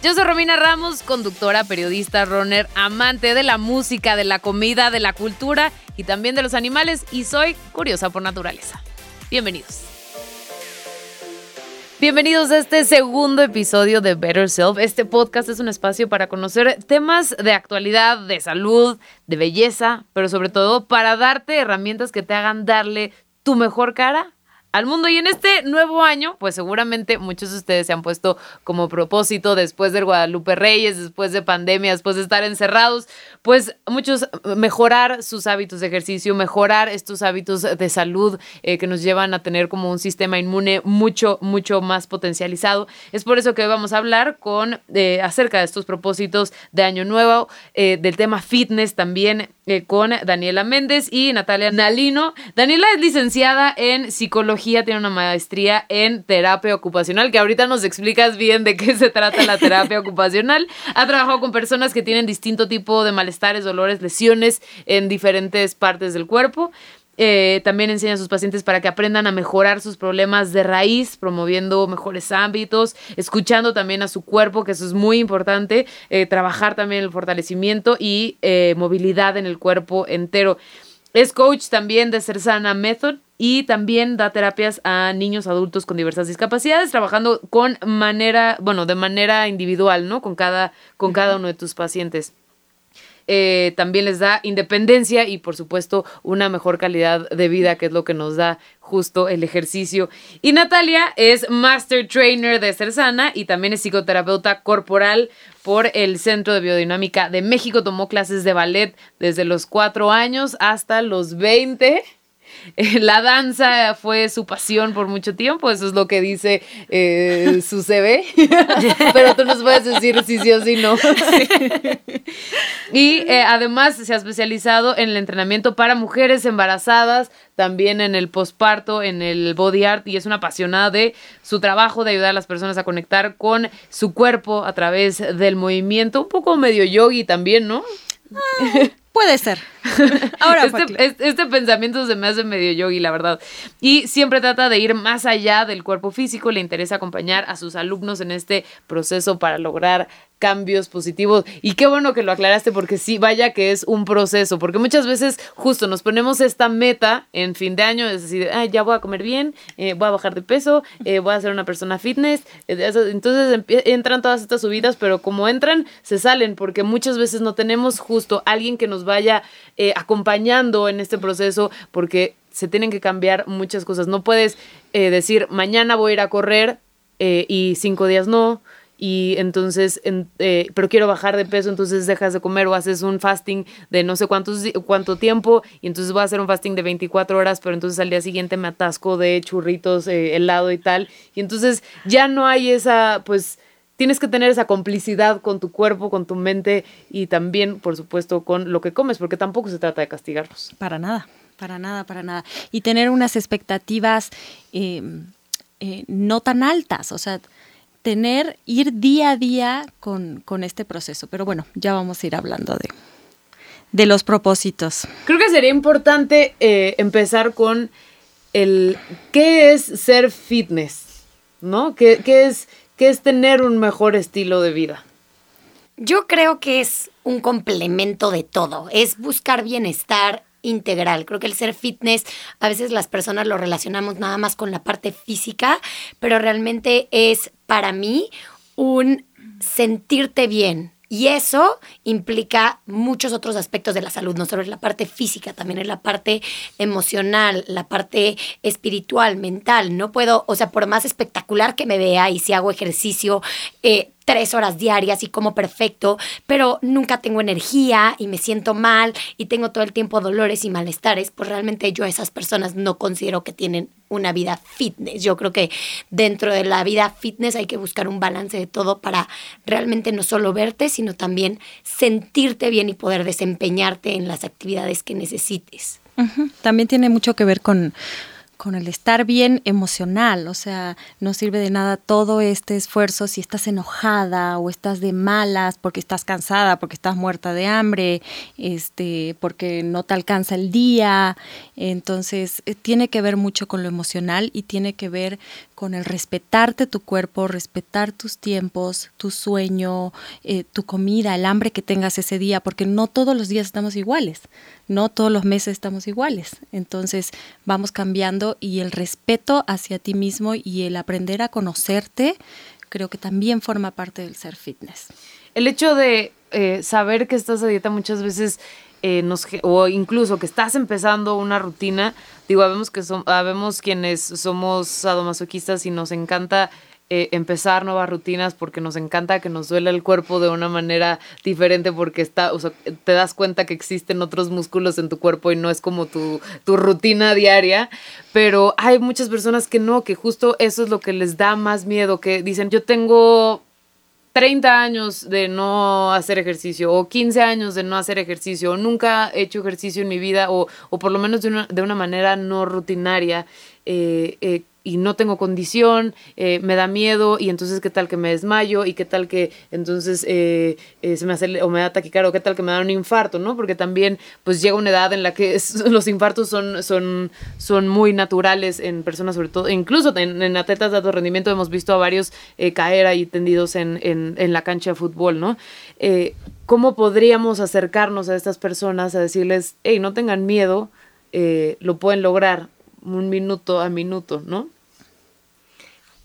Yo soy Romina Ramos, conductora, periodista, runner, amante de la música, de la comida, de la cultura y también de los animales y soy curiosa por naturaleza. Bienvenidos. Bienvenidos a este segundo episodio de Better Self. Este podcast es un espacio para conocer temas de actualidad, de salud, de belleza, pero sobre todo para darte herramientas que te hagan darle tu mejor cara al mundo. Y en este nuevo año, pues seguramente muchos de ustedes se han puesto como propósito después del Guadalupe Reyes, después de pandemia, después de estar encerrados, pues muchos mejorar sus hábitos de ejercicio, mejorar estos hábitos de salud eh, que nos llevan a tener como un sistema inmune mucho, mucho más potencializado. Es por eso que hoy vamos a hablar con eh, acerca de estos propósitos de año nuevo, eh, del tema fitness también con Daniela Méndez y Natalia Nalino. Daniela es licenciada en psicología, tiene una maestría en terapia ocupacional, que ahorita nos explicas bien de qué se trata la terapia ocupacional. Ha trabajado con personas que tienen distinto tipo de malestares, dolores, lesiones en diferentes partes del cuerpo. Eh, también enseña a sus pacientes para que aprendan a mejorar sus problemas de raíz, promoviendo mejores hábitos, escuchando también a su cuerpo, que eso es muy importante, eh, trabajar también el fortalecimiento y eh, movilidad en el cuerpo entero. Es coach también de Cersana Method y también da terapias a niños adultos con diversas discapacidades, trabajando con manera, bueno, de manera individual, ¿no? Con cada, con cada uno de tus pacientes. Eh, también les da independencia y por supuesto una mejor calidad de vida, que es lo que nos da justo el ejercicio. Y Natalia es Master Trainer de Cersana y también es psicoterapeuta corporal por el Centro de Biodinámica de México. Tomó clases de ballet desde los cuatro años hasta los 20. la danza fue su pasión por mucho tiempo, eso es lo que dice eh, su CV, pero tú nos puedes decir si sí o si no. y eh, además se ha especializado en el entrenamiento para mujeres embarazadas, también en el posparto, en el body art y es una apasionada de su trabajo de ayudar a las personas a conectar con su cuerpo a través del movimiento, un poco medio yogi también, ¿no? Ah, Puede ser. Ahora, este, este, pensamiento se me hace medio yogi, la verdad. Y siempre trata de ir más allá del cuerpo físico. Le interesa acompañar a sus alumnos en este proceso para lograr cambios positivos. Y qué bueno que lo aclaraste porque sí, vaya que es un proceso, porque muchas veces justo nos ponemos esta meta en fin de año, es decir, ya voy a comer bien, eh, voy a bajar de peso, eh, voy a ser una persona fitness. Eh, entonces entran todas estas subidas, pero como entran, se salen, porque muchas veces no tenemos justo alguien que nos vaya acompañando en este proceso, porque se tienen que cambiar muchas cosas. No puedes decir, mañana voy a ir a correr y cinco días no y entonces, eh, pero quiero bajar de peso, entonces dejas de comer o haces un fasting de no sé cuántos, cuánto tiempo y entonces voy a hacer un fasting de 24 horas, pero entonces al día siguiente me atasco de churritos, eh, helado y tal. Y entonces ya no hay esa, pues tienes que tener esa complicidad con tu cuerpo, con tu mente y también, por supuesto, con lo que comes, porque tampoco se trata de castigarlos. Para nada, para nada, para nada. Y tener unas expectativas eh, no tan altas, o sea tener, ir día a día con, este proceso. Pero bueno, ya vamos a ir hablando de, de los propósitos. Creo que sería importante eh, empezar con el qué es ser fitness, ¿no? ¿Qué, es, ¿Qué es tener un mejor estilo de vida? Yo creo que es un complemento de todo, es buscar bienestar, integral. Creo que el ser fitness, a veces las personas lo relacionamos nada más con la parte física, pero realmente es para mí un sentirte bien, y eso implica muchos otros aspectos de la salud, no solo es la parte física, también es la parte emocional, la parte espiritual, mental. No puedo, o sea, por más espectacular que me vea y si hago ejercicio, eh, tres horas diarias y como perfecto, pero nunca tengo energía y me siento mal y tengo todo el tiempo dolores y malestares, pues realmente yo a esas personas no considero que tienen una vida fitness. Yo creo que dentro de la vida fitness hay que buscar un balance de todo para realmente no solo verte, sino también sentirte bien y poder desempeñarte en las actividades que necesites. También tiene mucho que ver con con el estar bien emocional, o sea, no sirve de nada todo este esfuerzo si estás enojada o estás de malas porque estás cansada, porque estás muerta de hambre, este, porque no te alcanza el día. Entonces, eh, tiene que ver mucho con lo emocional y tiene que ver con el respetarte tu cuerpo, respetar tus tiempos, tu sueño, eh, tu comida, el hambre que tengas ese día, porque no todos los días estamos iguales, no todos los meses estamos iguales. Entonces vamos cambiando y el respeto hacia ti mismo y el aprender a conocerte, creo que también forma parte del ser fitness. El hecho de eh, saber que estás a dieta muchas veces eh, o incluso que estás empezando una rutina, digo, sabemos que sabemos quienes somos sadomasoquistas y nos encanta eh, empezar nuevas rutinas porque nos encanta que nos duele el cuerpo de una manera diferente porque está, o sea, te das cuenta que existen otros músculos en tu cuerpo y no es como tu, tu rutina diaria, pero hay muchas personas que no, que justo eso es lo que les da más miedo, que dicen, yo tengo 30 años de no hacer ejercicio o 15 años de no hacer ejercicio o nunca he hecho ejercicio en mi vida o, o por lo menos de una, de una manera no rutinaria. Eh, eh, y no tengo condición, eh, me da miedo y entonces qué tal que me desmayo y qué tal que entonces eh, eh, se me hace o me da taquicardia o qué tal que me da un infarto, ¿no? Porque también pues llega una edad en la que los infartos son, son, son muy naturales en personas sobre todo, incluso en, atletas de alto rendimiento hemos visto a varios caer ahí tendidos en, en, en, la cancha de fútbol, ¿no? ¿Cómo podríamos acercarnos a estas personas a decirles, hey, no tengan miedo, lo pueden lograr un minuto a minuto, ¿no?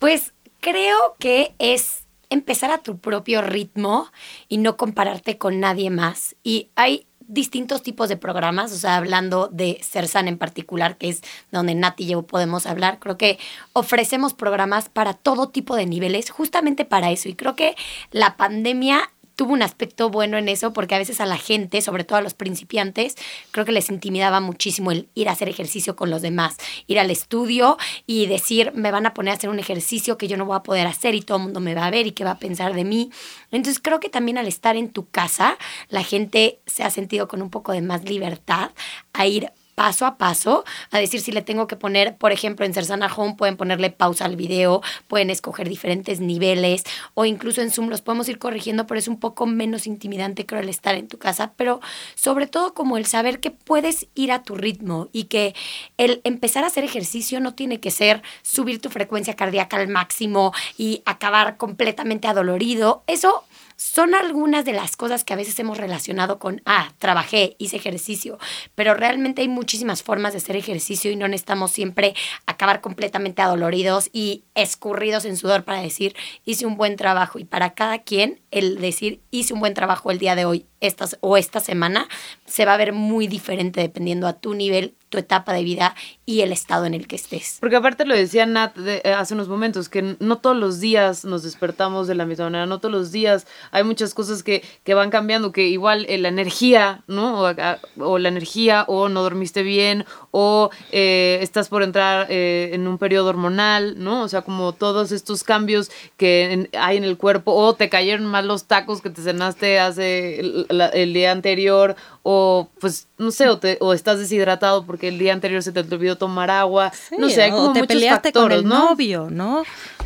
Pues creo que es empezar a tu propio ritmo y no compararte con nadie más. Y hay distintos tipos de programas, o sea, hablando de Cersan en particular, que es donde Nati y yo podemos hablar, creo que ofrecemos programas para todo tipo de niveles, justamente para eso. Y creo que la pandemia tuvo un aspecto bueno en eso porque a veces a la gente, sobre todo a los principiantes, creo que les intimidaba muchísimo el ir a hacer ejercicio con los demás, ir al estudio y decir, me van a poner a hacer un ejercicio que yo no voy a poder hacer y todo el mundo me va a ver y qué va a pensar de mí. Entonces creo que también al estar en tu casa, la gente se ha sentido con un poco de más libertad a ir paso a paso, a decir si le tengo que poner, por ejemplo, en Cersana Home pueden ponerle pausa al video, pueden escoger diferentes niveles o incluso en Zoom los podemos ir corrigiendo, pero es un poco menos intimidante creo el estar en tu casa, pero sobre todo como el saber que puedes ir a tu ritmo y que el empezar a hacer ejercicio no tiene que ser subir tu frecuencia cardíaca al máximo y acabar completamente adolorido. Eso son algunas de las cosas que a veces hemos relacionado con, ah, trabajé, hice ejercicio, pero realmente hay muchísimas formas de hacer ejercicio y no necesitamos siempre acabar completamente adoloridos y escurridos en sudor para decir, hice un buen trabajo. Y para cada quien, el decir, hice un buen trabajo el día de hoy estas, o esta semana, se va a ver muy diferente dependiendo a tu nivel tu etapa de vida y el estado en el que estés. Porque aparte lo decía Nat eh, hace unos momentos, que no todos los días nos despertamos de la misma manera, no todos los días hay muchas cosas que, que van cambiando, que igual eh, la energía, ¿no? O, la energía, o no dormiste bien, o eh, estás por entrar en un periodo hormonal, ¿no? O sea, como todos estos cambios que hay en el cuerpo, o te cayeron mal los tacos que te cenaste hace el día anterior, o pues no sé, o, te, o estás deshidratado porque el día anterior se te olvidó tomar agua, no sé, hay como o te muchos peleaste factores, con el ¿no? novio, ¿no?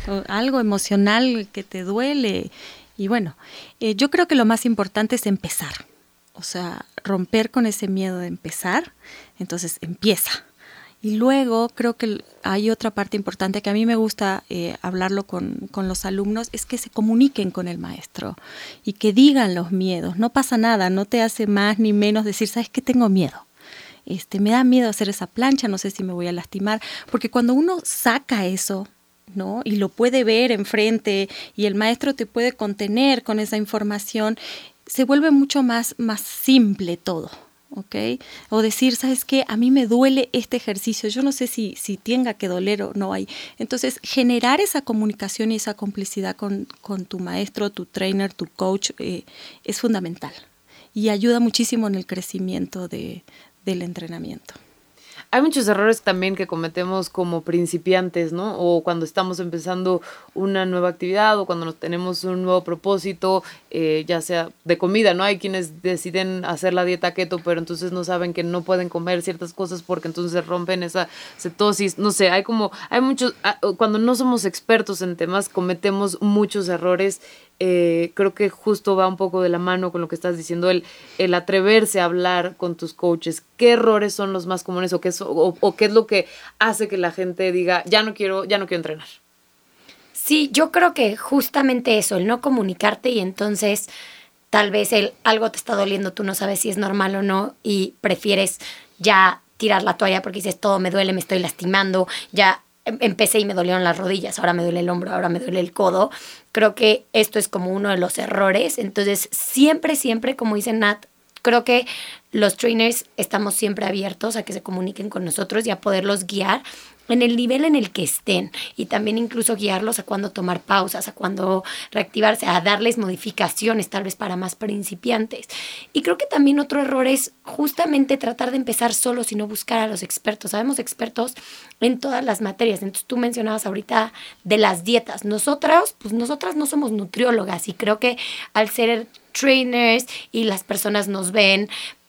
O algo emocional que te duele. Y bueno, eh, yo creo que lo más importante es empezar, o sea, romper con ese miedo de empezar, entonces empieza. Y luego creo que hay otra parte importante que a mí me gusta eh, hablarlo con, con, los alumnos, es que se comuniquen con el maestro y que digan los miedos. No pasa nada, no te hace más ni menos decir, ¿sabes qué? Tengo miedo. Este, me da miedo hacer esa plancha, no sé si me voy a lastimar, porque cuando uno saca eso, ¿no? Y lo puede ver enfrente y el maestro te puede contener con esa información, se vuelve mucho más, más simple todo. ¿Ok? O decir, ¿sabes qué? A mí me duele este ejercicio, yo no sé si, si tenga que doler o no hay. Entonces, generar esa comunicación y esa complicidad con, tu maestro, tu trainer, tu coach, eh, es fundamental y ayuda muchísimo en el crecimiento de, del entrenamiento. Hay muchos errores también que cometemos como principiantes, ¿no? O cuando estamos empezando una nueva actividad o cuando tenemos un nuevo propósito, eh, ya sea de comida, ¿no? Hay quienes deciden hacer la dieta keto, pero entonces no saben que no pueden comer ciertas cosas porque entonces rompen esa cetosis. No sé, hay como, hay muchos, ah, cuando no somos expertos en temas, cometemos muchos errores eh, creo que justo va un poco de la mano con lo que estás diciendo, el, el atreverse a hablar con tus coaches. ¿Qué errores son los más comunes o qué, es, o, qué es lo que hace que la gente diga, ya no quiero, ya no quiero entrenar? Sí, yo creo que justamente eso, el no comunicarte y entonces tal vez el algo te está doliendo, tú no sabes si es normal o no y prefieres ya tirar la toalla porque dices todo me duele, me estoy lastimando, ya empecé y me dolieron las rodillas, ahora me duele el hombro, ahora me duele el codo. Creo que esto es como uno de los errores. Entonces, siempre, siempre, como dice Nat, creo que los trainers estamos siempre abiertos a que se comuniquen con nosotros y a poderlos guiar en el nivel en el que estén y también incluso guiarlos a cuándo tomar pausas, a cuándo reactivarse, a darles modificaciones tal vez para más principiantes. Y creo que también otro error es justamente tratar de empezar solo y no buscar a los expertos. Sabemos expertos en todas las materias. Entonces tú mencionabas ahorita de las dietas. Nosotras, pues nosotras no somos nutriólogas y creo que al ser trainers y las personas nos ven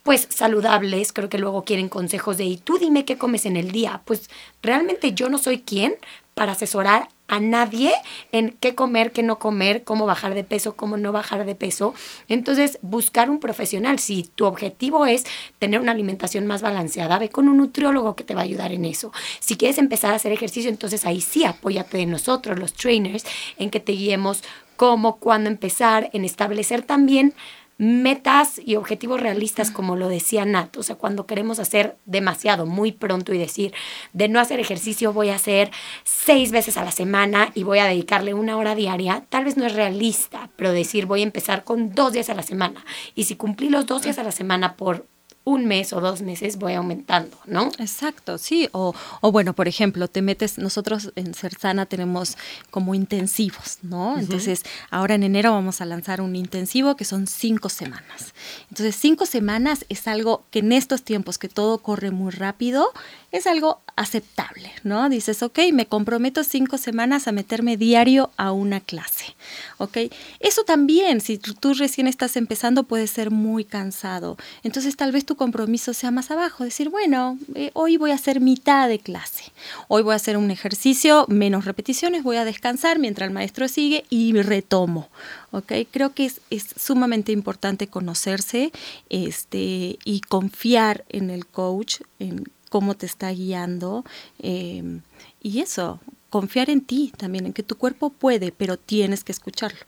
pues saludables, creo que luego quieren consejos de, y tú dime qué comes en el día. Pues realmente yo no soy quien para asesorar a nadie en qué comer, qué no comer, cómo bajar de peso, cómo no bajar de peso. Entonces, buscar un profesional. Si tu objetivo es tener una alimentación más balanceada, ve con un nutriólogo que te va a ayudar en eso. Si quieres empezar a hacer ejercicio, entonces ahí sí apóyate de nosotros, los trainers, en que te guiemos cómo, cuándo empezar, en establecer también metas y objetivos realistas, como lo decía Nat. O sea, cuando queremos hacer demasiado, muy pronto y decir, de no hacer ejercicio voy a hacer seis veces a la semana y voy a dedicarle una hora diaria, tal vez no es realista, pero decir voy a empezar con dos días a la semana. Y si cumplí los dos días a la semana por un mes o dos meses voy aumentando, ¿no? Exacto, sí. O, bueno, por ejemplo, te metes, nosotros en Cersana tenemos como intensivos, ¿no? Entonces, ahora en enero vamos a lanzar un intensivo que son cinco semanas. Entonces, cinco semanas es algo que en estos tiempos que todo corre muy rápido, es algo aceptable, ¿no? Dices, ok, me comprometo cinco semanas a meterme diario a una clase, ¿ok? Eso también, si tú recién estás empezando, puede ser muy cansado. Entonces, tal vez tu compromiso sea más abajo, decir, bueno, eh, hoy voy a hacer mitad de clase, hoy voy a hacer un ejercicio, menos repeticiones, voy a descansar mientras el maestro sigue y retomo, ¿ok? Creo que es, es sumamente importante conocerse este, y confiar en el coach, en cómo te está guiando. Em, y eso, confiar en ti también, en que tu cuerpo puede, pero tienes que escucharlo.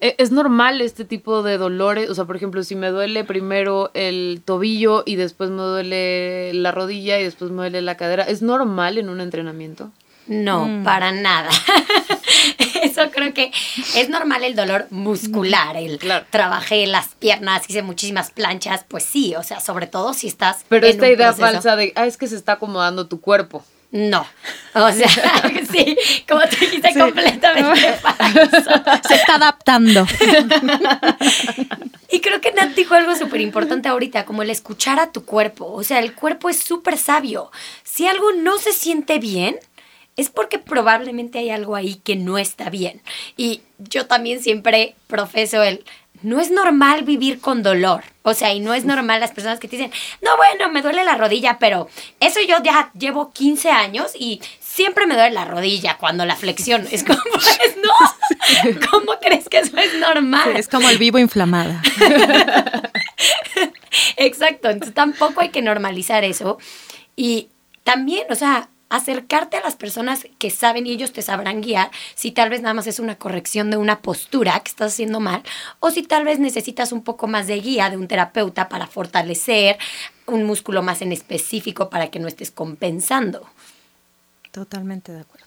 E, ¿Es normal este tipo de dolores? O sea, por ejemplo, si me duele primero el tobillo y después me duele la rodilla y después me duele la cadera, ¿es normal en un entrenamiento? No, mm. para nada. Eso creo que es normal el dolor muscular, el trabajé las piernas, hice muchísimas planchas, pues sí, o sea, sobre todo si estás. Pero esta idea falsa de, ah, es que se está acomodando tu cuerpo. No, o sea, sí, como te dijiste, completamente falso. Se está adaptando. y creo que Nat dijo algo súper importante ahorita, como el escuchar a tu cuerpo. O sea, el cuerpo es súper sabio. Si algo no se siente bien, es porque probablemente hay algo ahí que no está bien. Y yo también siempre profeso el, no es normal vivir con dolor. O sea, y no es normal las personas que te dicen, no, bueno, me duele la rodilla, pero eso yo ya llevo 15 años y siempre me duele la rodilla cuando la flexión. Es como, pues, no, ¿cómo crees que eso es normal? es como el vivo inflamada. Exacto, entonces tampoco hay que normalizar eso. Y también, o sea, acercarte a las personas que saben y ellos te sabrán guiar si tal vez nada más es una corrección de una postura que estás haciendo mal o si tal vez necesitas un poco más de guía de un terapeuta para fortalecer un músculo más en específico para que no estés compensando. Totalmente de acuerdo.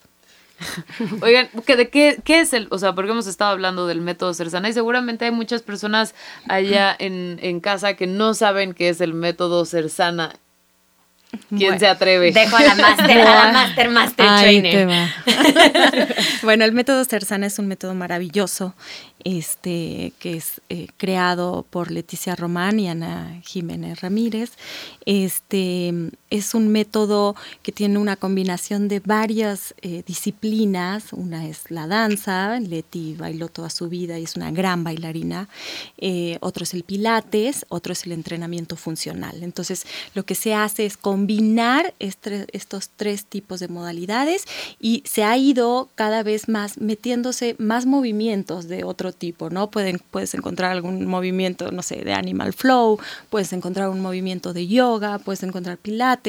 Oigan, ¿de qué, qué, es el, o sea, porque hemos estado hablando del método Cersana y seguramente hay muchas personas allá en, en casa que no saben qué es el método Cersana ¿Quién se atreve? Dejo a la master, a la master, master trainer. bueno, el método Cersana es un método maravilloso este, que es eh, creado por Leticia Román y Ana Jiménez Ramírez. Este, es un método que tiene una combinación de varias eh, disciplinas. Una es la danza, Leti bailó toda su vida y es una gran bailarina. Eh, otro es el pilates, otro es el entrenamiento funcional. Entonces, lo que se hace es combinar estos tres tipos de modalidades y se ha ido cada vez más metiéndose más movimientos de otro tipo, ¿no? Pueden, puedes encontrar algún movimiento, no sé, de animal flow, puedes encontrar un movimiento de yoga, puedes encontrar pilates.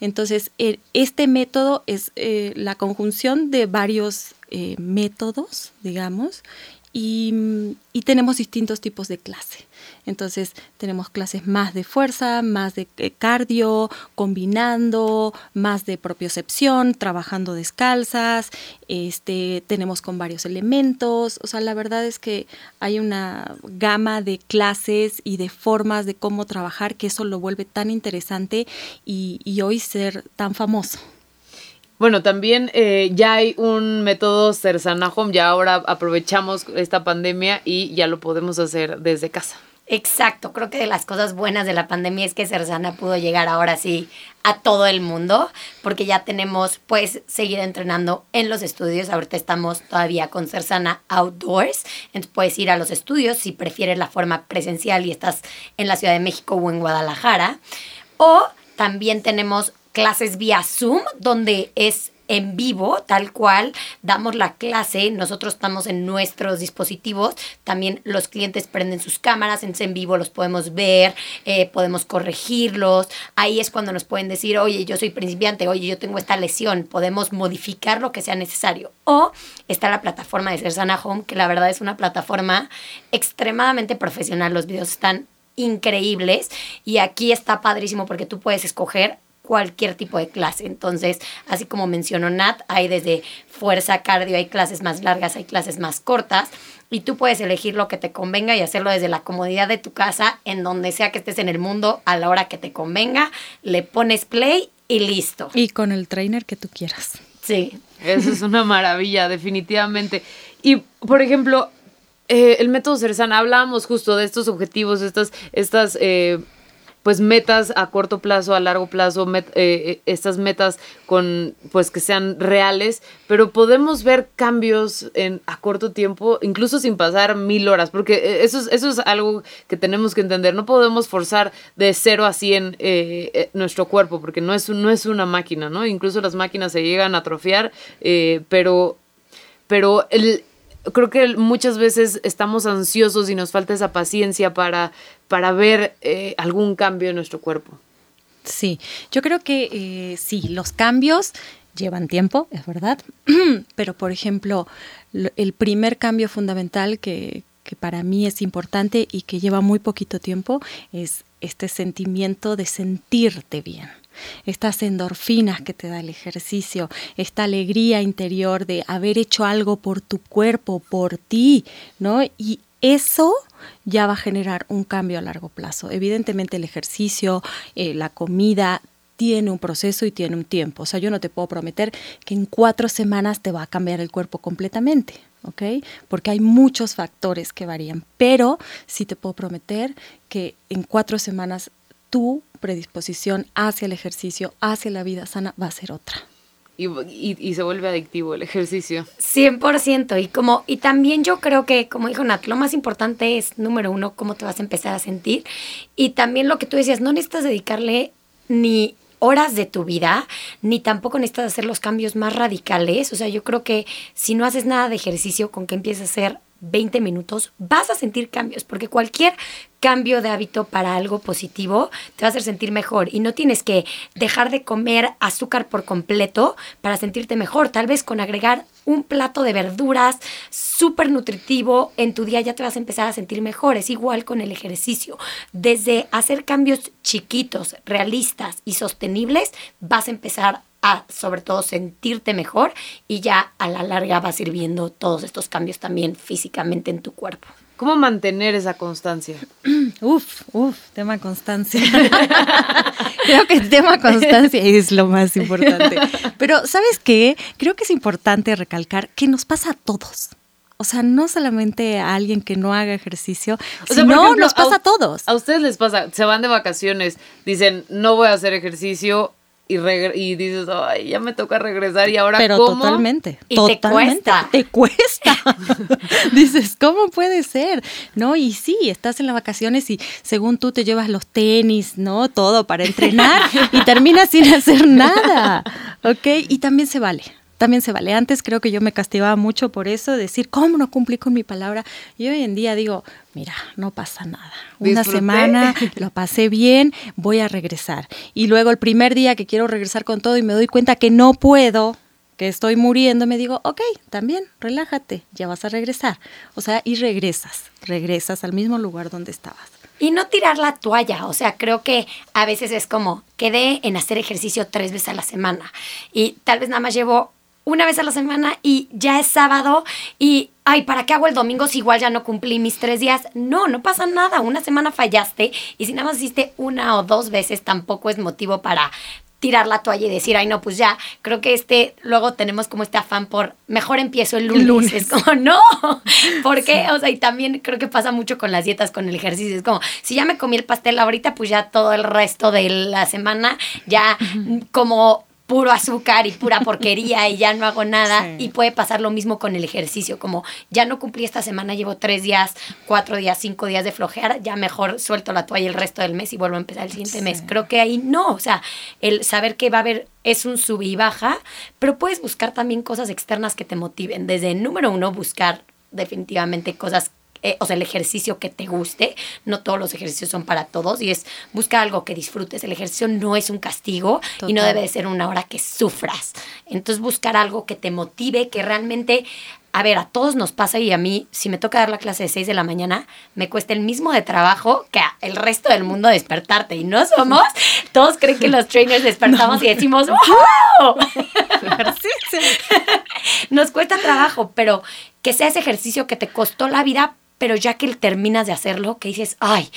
Entonces, este método es eh, la conjunción de varios eh, métodos, digamos, y, tenemos distintos tipos de clase. Entonces tenemos clases más de fuerza, más de eh, cardio, combinando, más de propiocepción, trabajando descalzas, este, tenemos con varios elementos. O sea, la verdad es que hay una gama de clases y de formas de cómo trabajar que eso lo vuelve tan interesante y, y hoy ser tan famoso. Bueno, también eh, ya hay un método Cersana Home, ya ahora aprovechamos esta pandemia y ya lo podemos hacer desde casa. Exacto, creo que de las cosas buenas de la pandemia es que Cersana pudo llegar ahora sí a todo el mundo, porque ya tenemos, pues, seguir entrenando en los estudios. Ahorita estamos todavía con Cersana Outdoors, entonces puedes ir a los estudios si prefieres la forma presencial y estás en la Ciudad de México o en Guadalajara. O también tenemos clases vía Zoom, donde es en vivo, tal cual, damos la clase, nosotros estamos en nuestros dispositivos, también los clientes prenden sus cámaras, en, vivo los podemos ver, eh, podemos corregirlos, ahí es cuando nos pueden decir, oye, yo soy principiante, oye, yo tengo esta lesión, podemos modificar lo que sea necesario. O está la plataforma de Cersana Home, que la verdad es una plataforma extremadamente profesional, los videos están increíbles y aquí está padrísimo porque tú puedes escoger cualquier tipo de clase. Entonces, así como mencionó Nat, hay desde fuerza, cardio, hay clases más largas, hay clases más cortas. Y tú puedes elegir lo que te convenga y hacerlo desde la comodidad de tu casa, en donde sea que estés en el mundo, a la hora que te convenga. Le pones play y listo. Y con el trainer que tú quieras. Sí. Eso es una maravilla, definitivamente. Y, por ejemplo, eh, el método Cerzana, hablábamos justo de estos objetivos, estas, estas eh, pues metas a corto plazo, a largo plazo, eh, eh, estas metas con pues que sean reales, pero podemos ver cambios en a corto tiempo, incluso sin pasar mil horas, porque eh, eso es, eso es algo que tenemos que entender. No podemos forzar de cero a cien nuestro cuerpo, porque no es, no es una máquina, ¿no? Incluso las máquinas se llegan a atrofiar, pero, pero el, creo que muchas veces estamos ansiosos y nos falta esa paciencia para, para ver eh, algún cambio en nuestro cuerpo. Sí, yo creo que eh, sí, los cambios llevan tiempo, es verdad, pero por ejemplo, el primer cambio fundamental que, que para mí es importante y que lleva muy poquito tiempo es este sentimiento de sentirte bien estas endorfinas que te da el ejercicio, esta alegría interior de haber hecho algo por tu cuerpo, por ti, ¿no? Y eso ya va a generar un cambio a largo plazo. Evidentemente el ejercicio, eh, la comida, tiene un proceso y tiene un tiempo. O sea, yo no te puedo prometer que en cuatro semanas te va a cambiar el cuerpo completamente, ¿ok? Porque hay muchos factores que varían. Pero sí te puedo prometer que en cuatro semanas tu predisposición hacia el ejercicio, hacia la vida sana, va a ser otra. Y, se vuelve adictivo el ejercicio. 100%. Y, como, y también yo creo que, como dijo Nat, lo más importante es, número uno, cómo te vas a empezar a sentir. Y también lo que tú decías, no necesitas dedicarle ni horas de tu vida, ni tampoco necesitas hacer los cambios más radicales. O sea, yo creo que si no haces nada de ejercicio, con que empieces a hacer 20 minutos, vas a sentir cambios, porque cualquier cambio de hábito para algo positivo te va a hacer sentir mejor y no tienes que dejar de comer azúcar por completo para sentirte mejor. Tal vez con agregar un plato de verduras súper nutritivo en tu día ya te vas a empezar a sentir mejor. Es igual con el ejercicio. Desde hacer cambios chiquitos, realistas y sostenibles, vas a empezar a sobre todo sentirte mejor y ya a la larga vas a ir viendo todos estos cambios también físicamente en tu cuerpo. ¿Cómo mantener esa constancia? Uf, uf, tema constancia. Creo que el tema constancia es lo más importante. Pero, ¿sabes qué? Creo que es importante recalcar que nos pasa a todos. O sea, no solamente a alguien que no haga ejercicio, O sea, sino por ejemplo, nos pasa a- a todos. A ustedes les pasa, se van de vacaciones, dicen, no voy a hacer ejercicio y, y dices, ay, ya me toca regresar y ahora Pero cómo. totalmente. Y te cuesta. Te cuesta. Dices, ¿cómo puede ser? ¿No? Y sí, estás en las vacaciones y según tú te llevas los tenis, ¿no? Todo para entrenar y terminas sin hacer nada. ¿Ok? Y también se vale. También se vale. Antes creo que yo me castigaba mucho por eso, decir, ¿cómo no cumplí con mi palabra? Y hoy en día digo, mira, no pasa nada. Una Disfruté. semana lo pasé bien, voy a regresar. Y luego el primer día que quiero regresar con todo y me doy cuenta que no puedo, que estoy muriendo, me digo, ok, también, relájate, ya vas a regresar. O sea, y regresas, regresas al mismo lugar donde estabas. Y no tirar la toalla, o sea, creo que a veces es como, quedé en hacer ejercicio tres veces a la semana y tal vez nada más llevo una vez a la semana y ya es sábado y, ay, ¿para qué hago el domingo si igual ya no cumplí mis tres días? No, no pasa nada, una semana fallaste y si nada más hiciste una o dos veces tampoco es motivo para tirar la toalla y decir, ay, no, pues ya, creo que este, luego tenemos como este afán por, mejor empiezo el lunes. lunes. Es como, no, porque, o sea, y también creo que pasa mucho con las dietas, con el ejercicio. Es como, si ya me comí el pastel ahorita, pues ya todo el resto de la semana, ya como puro azúcar y pura porquería y ya no hago nada. Sí. Y puede pasar lo mismo con el ejercicio, como ya no cumplí esta semana, llevo tres días, cuatro días, cinco días de flojear, ya mejor suelto la toalla el resto del mes y vuelvo a empezar el siguiente Sí. mes. Creo que ahí no, o sea, el saber que va a haber es un sub y baja, pero puedes buscar también cosas externas que te motiven. Desde número uno, buscar definitivamente cosas eh, o sea, el ejercicio que te guste, no todos los ejercicios son para todos y es buscar algo que disfrutes. El ejercicio no es un castigo y no debe de ser una hora que sufras. Entonces buscar algo que te motive, que realmente, a ver, a todos nos pasa y a mí, si me toca dar la clase de 6 de la mañana, me cuesta el mismo de trabajo que a el resto del mundo despertarte. Y no somos, todos creen que los trainers despertamos y decimos, ¡wow! Nos cuesta trabajo, pero que sea ese ejercicio que te costó la vida, pero ya que terminas de hacerlo, que dices, ay,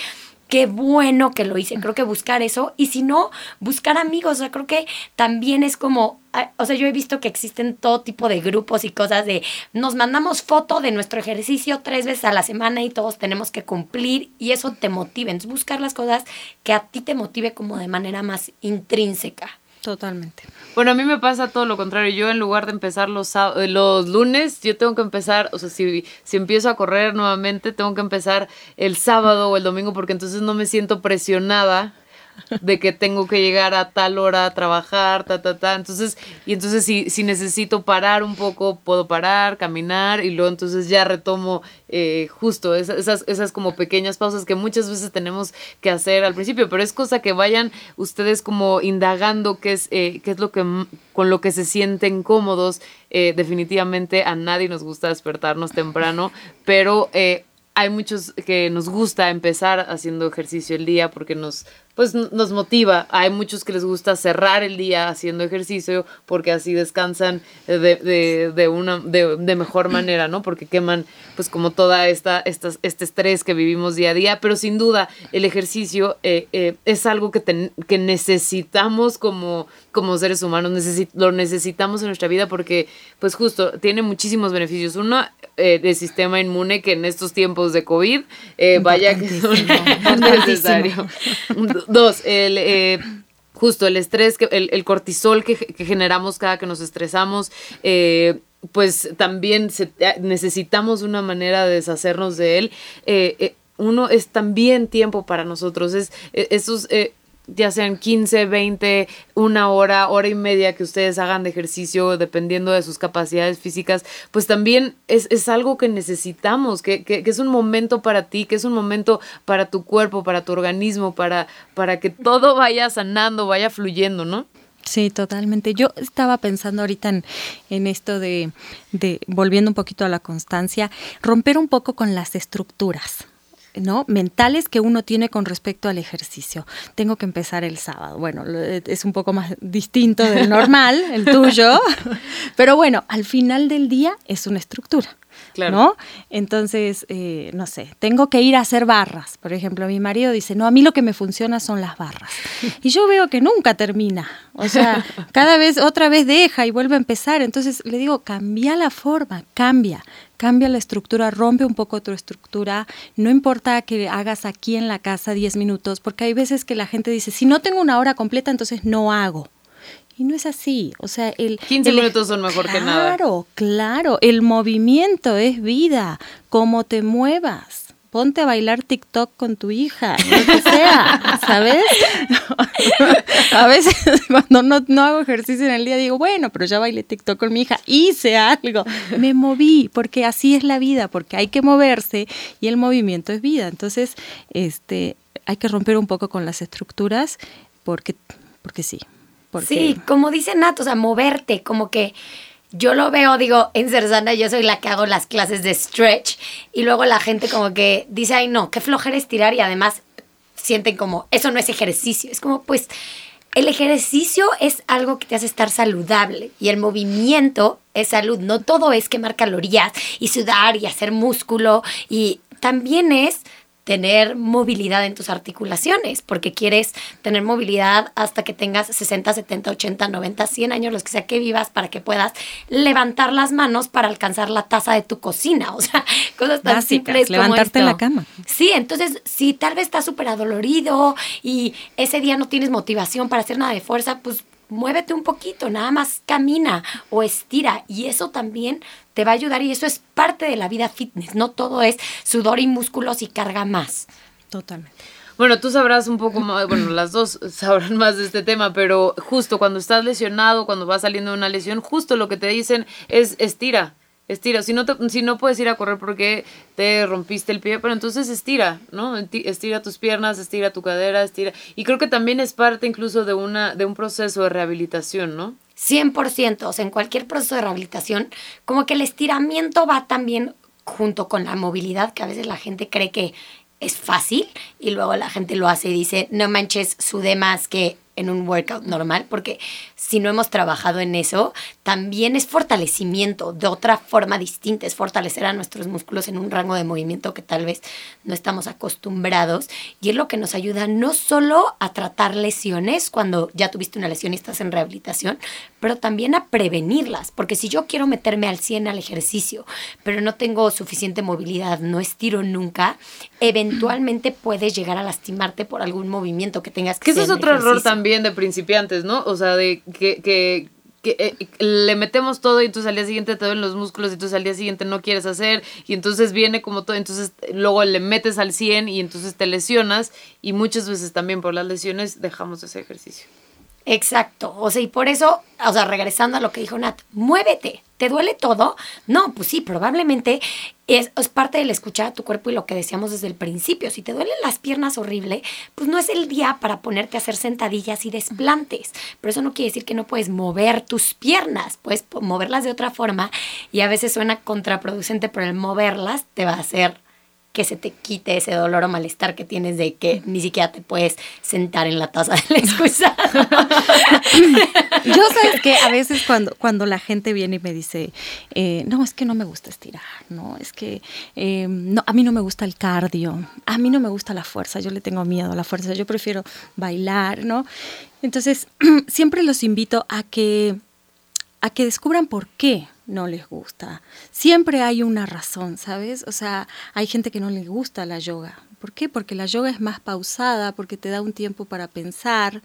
qué bueno que lo hice. Creo que buscar eso. Y si no, buscar amigos. O sea, creo que también es como, ah, o sea, yo he visto que existen todo tipo de grupos y cosas de, nos mandamos foto de nuestro ejercicio tres veces a la semana y todos tenemos que cumplir y eso te motiva. Entonces, buscar las cosas que a ti te motive como de manera más intrínseca. Totalmente. Bueno, a mí me pasa todo lo contrario. Yo en lugar de empezar los, eh, los lunes, yo tengo que empezar, o sea, si, si empiezo a correr nuevamente, tengo que empezar el sábado o el domingo porque entonces no me siento presionada de que tengo que llegar a tal hora a trabajar, ta, ta, ta. Entonces, y entonces si, si necesito parar un poco, puedo parar, caminar y luego entonces ya retomo eh, justo esa- esas, esas como pequeñas pausas que muchas veces tenemos que hacer al principio, pero es cosa que vayan ustedes como indagando qué es, eh, qué es lo que con lo que se sienten cómodos. Eh, definitivamente a nadie nos gusta despertarnos temprano, pero eh, hay muchos que nos gusta empezar haciendo ejercicio el día porque nos pues nos motiva. Hay muchos que les gusta cerrar el día haciendo ejercicio porque así descansan de, de, de una de, de mejor manera, ¿no? Porque queman pues como toda esta, estas este estrés que vivimos día a día, pero sin duda el ejercicio eh, eh, es algo que, ten- que necesitamos como, como seres humanos, necesi- lo necesitamos en nuestra vida porque pues justo tiene muchísimos beneficios. Uno, eh, el sistema inmune que en estos tiempos de COVID, eh, vaya que son Importantísimo. Dos, el, eh, justo el estrés, que, el, el cortisol que, que generamos cada que nos estresamos, eh, pues también se- eh, necesitamos una manera de deshacernos de él. Eh, eh, uno es también tiempo para nosotros, es esos... ya sean 15, 20, una hora, hora y media que ustedes hagan de ejercicio, dependiendo de sus capacidades físicas, pues también es, es algo que necesitamos, que, que, que es un momento para ti, que es un momento para tu cuerpo, para tu organismo, para, para que todo vaya sanando, vaya fluyendo, ¿no? Sí, totalmente. Yo estaba pensando ahorita en, en esto de, de, volviendo un poquito a la constancia, romper un poco con las estructuras. ¿No? mentales que uno tiene con respecto al ejercicio. Tengo que empezar el sábado. Bueno, es un poco más distinto del normal, el tuyo, pero bueno, al final del día es una estructura. ¿no? Entonces, eh, no sé, tengo que ir a hacer barras. Por ejemplo, mi marido dice, no, a mí lo que me funciona son las barras. Y yo veo que nunca termina. O sea, cada vez, otra vez deja y vuelve a empezar. Entonces le digo, cambia la forma, cambia. Cambia la estructura, rompe un poco tu estructura. No importa que hagas aquí en la casa 10 minutos, porque hay veces que la gente dice, si no tengo una hora completa, entonces no hago. Y no es así. O sea, el. 15 minutos son mejor que nada. Claro, claro. El movimiento es vida. Como te muevas. Ponte a bailar TikTok con tu hija, lo que sea, ¿sabes? a veces cuando no, no hago ejercicio en el día digo, bueno, pero ya bailé TikTok con mi hija, hice algo, me moví, porque así es la vida, porque hay que moverse y el movimiento es vida. Entonces, este, hay que romper un poco con las estructuras porque, porque sí, Sí, como dice Nat, o sea, moverte, como que yo lo veo, digo, en Cersana yo soy la que hago las clases de stretch y luego la gente como que dice, ay no, qué flojera estirar y además sienten como, eso no es ejercicio, es como pues el ejercicio es algo que te hace estar saludable y el movimiento es salud, no todo es quemar calorías y sudar y hacer músculo y también es tener movilidad en tus articulaciones, porque quieres tener movilidad hasta que tengas 60, 70, 80, 90, 100 años, los que sea que vivas, para que puedas levantar las manos para alcanzar la taza de tu cocina. O sea, cosas tan simples como levantarte en la cama. Sí, entonces, si tal vez estás súper adolorido y ese día no tienes motivación para hacer nada de fuerza, pues muévete un poquito, nada más camina o estira y eso también te va a ayudar y eso es parte de la vida fitness, no todo es sudor y músculos y carga más. Totalmente. Bueno, tú sabrás un poco más, bueno, las dos sabrán más de este tema, pero justo cuando estás lesionado, cuando vas saliendo de una lesión, justo lo que te dicen es estira Estira, si no, si no puedes ir a correr porque te rompiste el pie, pero entonces estira, ¿no? Estira tus piernas, estira tu cadera, estira. Y creo que también es parte incluso de, una, de un proceso de rehabilitación, ¿no? 100%, o sea, en cualquier proceso de rehabilitación, como que el estiramiento va también junto con la movilidad, que a veces la gente cree que es fácil y luego la gente lo hace y dice, no manches, sude más que en un workout normal, porque si no hemos trabajado en eso, también es fortalecimiento de otra forma distinta, es fortalecer a nuestros músculos en un rango de movimiento que tal vez no estamos acostumbrados y es lo que nos ayuda no solo a tratar lesiones cuando ya tuviste una lesión y estás en rehabilitación, pero también a prevenirlas, porque si yo quiero meterme al 100 al ejercicio, pero no tengo suficiente movilidad, no estiro nunca, eventualmente puedes llegar a lastimarte por algún movimiento que tengas que hacer. Que ese es otro error también de principiantes, ¿no? O sea, de que, que, eh, le metemos todo y entonces al día siguiente te duelen los músculos y entonces al día siguiente no quieres hacer y entonces viene como todo, entonces luego le metes al 100 y entonces te lesionas y muchas veces también por las lesiones dejamos ese ejercicio. Exacto, o sea, y por eso, o sea, regresando a lo que dijo Nat, muévete, ¿te duele todo? No, pues sí, probablemente es, es, parte del escuchar a tu cuerpo y lo que decíamos desde el principio. Si te duelen las piernas horrible, pues no es el día para ponerte a hacer sentadillas y desplantes. Pero eso no quiere decir que no puedes mover tus piernas, puedes moverlas de otra forma y a veces suena contraproducente, pero el moverlas te va a hacer que se te quite ese dolor o malestar que tienes de que ni siquiera te puedes sentar en la taza del excusado. Yo sabes que a veces cuando, cuando la gente viene y me dice, eh, no, es que no me gusta estirar, no, es que eh, no, a mí no me gusta el cardio, a mí no me gusta la fuerza, yo le tengo miedo a la fuerza, yo prefiero bailar, ¿no? Entonces, siempre los invito a que, a que descubran por qué no les gusta. Siempre hay una razón, ¿sabes? O sea, hay gente que no le gusta la yoga. ¿Por qué? Porque la yoga es más pausada, porque te da un tiempo para pensar,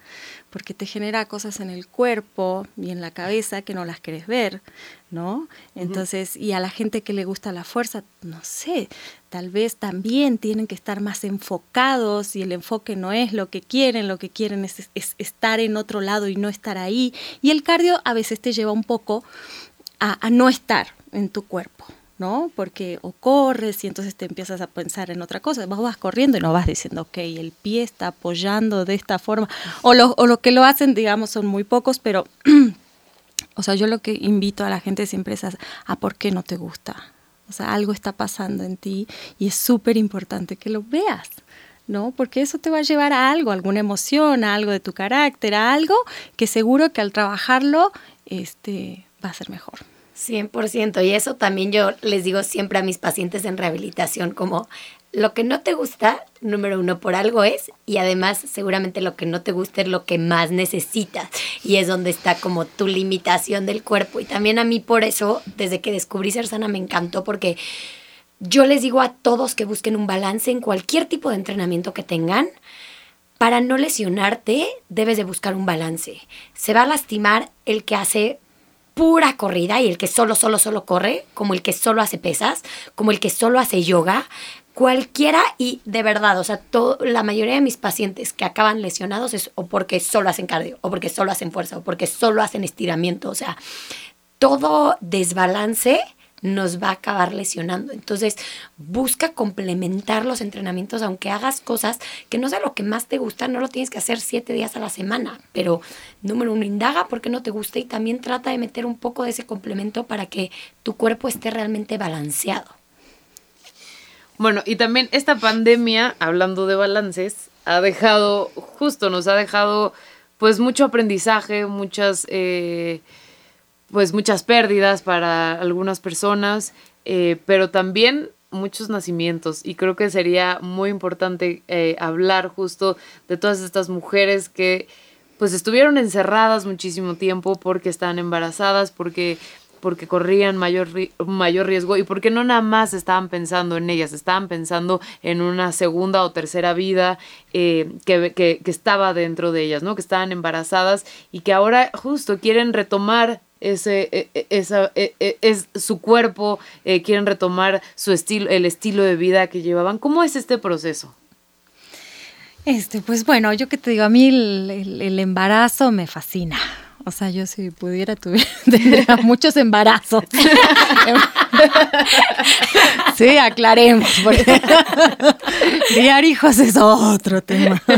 porque te genera cosas en el cuerpo y en la cabeza que no las quieres ver, ¿no? Entonces, y a la gente que le gusta la fuerza, no sé, tal vez también tienen que estar más enfocados y el enfoque no es lo que quieren, lo que quieren es, es estar en otro lado y no estar ahí. Y el cardio a veces te lleva un poco a, no estar en tu cuerpo. ¿No? Porque o corres y entonces te empiezas a pensar en otra cosa. Vos vas corriendo y no vas diciendo, ok, el pie está apoyando de esta forma. O lo, o lo que lo hacen, digamos, son muy pocos, pero, o sea, yo lo que invito a la gente siempre es a, a por qué no te gusta. O sea, algo está pasando en ti y es súper importante que lo veas. ¿no? Porque eso te va a llevar a algo, a alguna emoción, a algo de tu carácter, a algo que seguro que al trabajarlo este, va a ser mejor. 100%. Y eso también yo les digo siempre a mis pacientes en rehabilitación, como lo que no te gusta, número uno, por algo es, y además seguramente lo que no te gusta es lo que más necesitas, y es donde está como tu limitación del cuerpo. Y también a mí por eso, desde que descubrí ser sana, me encantó, porque yo les digo a todos que busquen un balance en cualquier tipo de entrenamiento que tengan. Para no lesionarte, debes de buscar un balance. Se va a lastimar el que hace pura corrida y el que solo, solo, solo corre, como el que solo hace pesas, como el que solo hace yoga, cualquiera y de verdad, o sea, todo, la mayoría de mis pacientes que acaban lesionados es o porque solo hacen cardio, o porque solo hacen fuerza, o porque solo hacen estiramiento, o sea, todo desbalance nos va a acabar lesionando. Entonces, busca complementar los entrenamientos, aunque hagas cosas que no sea lo que más te gusta, no lo tienes que hacer siete días a la semana, pero número uno, indaga porque no te gusta y también trata de meter un poco de ese complemento para que tu cuerpo esté realmente balanceado. Bueno, y también esta pandemia, hablando de balances, ha dejado, justo nos ha dejado pues mucho aprendizaje, muchas... Eh, pues muchas pérdidas para algunas personas, eh, pero también muchos nacimientos y creo que sería muy importante eh, hablar justo de todas estas mujeres que pues estuvieron encerradas muchísimo tiempo porque estaban embarazadas, porque porque corrían mayor, mayor riesgo y porque no nada más estaban pensando en ellas, estaban pensando en una segunda o tercera vida eh, que, que, que, estaba dentro de ellas, ¿no? Que estaban embarazadas y que ahora justo quieren retomar ese, e, e, esa, e, es su cuerpo, eh, quieren retomar su estilo, el estilo de vida que llevaban. ¿Cómo es este proceso? Este, pues bueno, yo que te digo, a mí el embarazo me fascina. O sea, yo si pudiera tuviera, tendría muchos embarazos. sí, aclaremos. Porque criar hijos es otro tema.